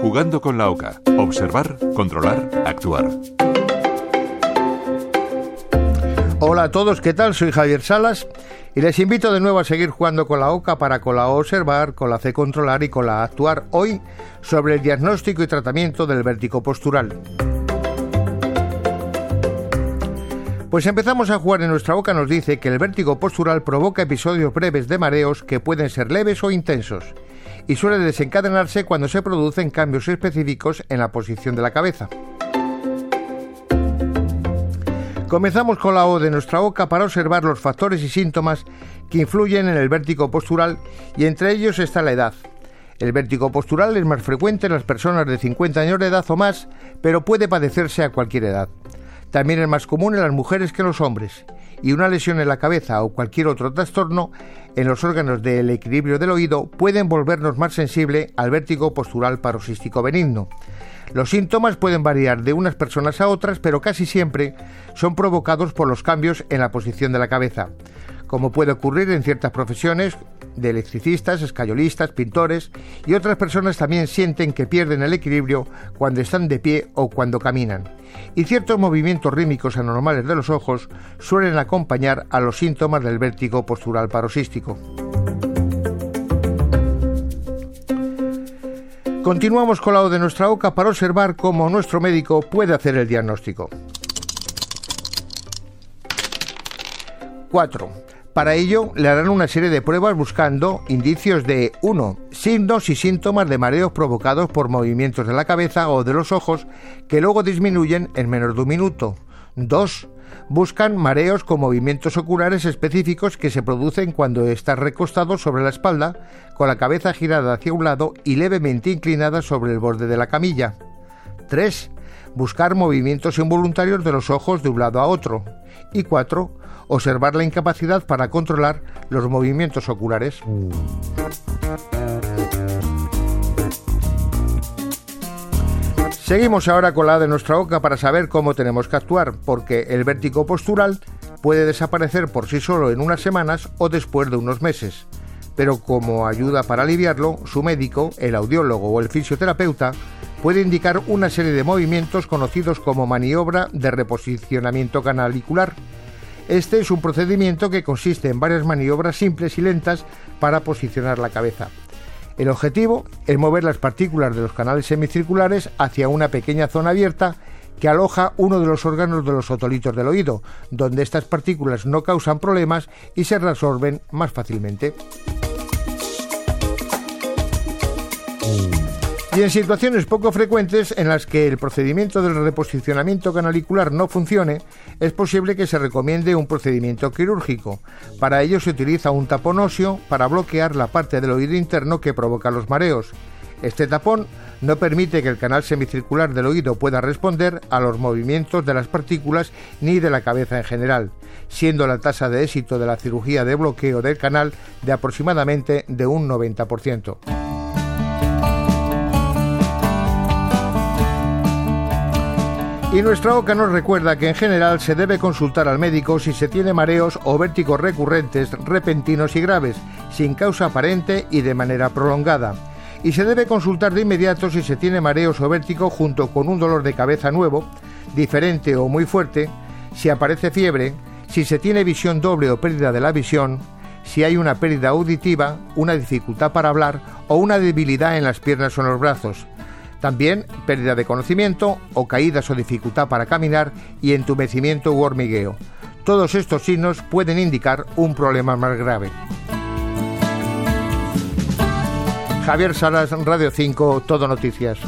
Jugando con la OCA. Observar, controlar, actuar. Hola a todos, ¿qué tal? Soy Javier Salas y les invito de nuevo a seguir jugando con la OCA para con la observar, con la C controlar y con la actuar hoy sobre el diagnóstico y tratamiento del vértigo postural. Pues empezamos a jugar en nuestra boca nos dice que el vértigo postural provoca episodios breves de mareos que pueden ser leves o intensos y suele desencadenarse cuando se producen cambios específicos en la posición de la cabeza. Comenzamos con la O de nuestra boca para observar los factores y síntomas que influyen en el vértigo postural y entre ellos está la edad. El vértigo postural es más frecuente en las personas de 50 años de edad o más, pero puede padecerse a cualquier edad. También es más común en las mujeres que en los hombres, y una lesión en la cabeza o cualquier otro trastorno en los órganos del equilibrio del oído pueden volvernos más sensible al vértigo postural paroxístico benigno. Los síntomas pueden variar de unas personas a otras, pero casi siempre son provocados por los cambios en la posición de la cabeza, como puede ocurrir en ciertas profesiones de electricistas, escayolistas, pintores y otras personas también sienten que pierden el equilibrio cuando están de pie o cuando caminan. Y ciertos movimientos rítmicos anormales de los ojos suelen acompañar a los síntomas del vértigo postural paroxístico. Continuamos con la de nuestra boca para observar cómo nuestro médico puede hacer el diagnóstico. 4. Para ello le harán una serie de pruebas buscando indicios de 1. Signos y síntomas de mareos provocados por movimientos de la cabeza o de los ojos que luego disminuyen en menos de un minuto. 2. Buscan mareos con movimientos oculares específicos que se producen cuando estás recostado sobre la espalda, con la cabeza girada hacia un lado y levemente inclinada sobre el borde de la camilla. 3. Buscar movimientos involuntarios de los ojos de un lado a otro. Y 4 observar la incapacidad para controlar los movimientos oculares. Seguimos ahora con la de nuestra boca para saber cómo tenemos que actuar, porque el vértigo postural puede desaparecer por sí solo en unas semanas o después de unos meses. Pero como ayuda para aliviarlo, su médico, el audiólogo o el fisioterapeuta puede indicar una serie de movimientos conocidos como maniobra de reposicionamiento canalicular este es un procedimiento que consiste en varias maniobras simples y lentas para posicionar la cabeza. El objetivo es mover las partículas de los canales semicirculares hacia una pequeña zona abierta que aloja uno de los órganos de los otolitos del oído, donde estas partículas no causan problemas y se reabsorben más fácilmente. Y en situaciones poco frecuentes en las que el procedimiento del reposicionamiento canalicular no funcione, es posible que se recomiende un procedimiento quirúrgico. Para ello se utiliza un tapón óseo para bloquear la parte del oído interno que provoca los mareos. Este tapón no permite que el canal semicircular del oído pueda responder a los movimientos de las partículas ni de la cabeza en general, siendo la tasa de éxito de la cirugía de bloqueo del canal de aproximadamente de un 90%. Y nuestra boca nos recuerda que en general se debe consultar al médico si se tiene mareos o vértigos recurrentes, repentinos y graves, sin causa aparente y de manera prolongada. Y se debe consultar de inmediato si se tiene mareos o vértigo junto con un dolor de cabeza nuevo, diferente o muy fuerte, si aparece fiebre, si se tiene visión doble o pérdida de la visión, si hay una pérdida auditiva, una dificultad para hablar o una debilidad en las piernas o en los brazos también pérdida de conocimiento o caídas o dificultad para caminar y entumecimiento u hormigueo. Todos estos signos pueden indicar un problema más grave. Javier Salas, Radio 5, Todo Noticias.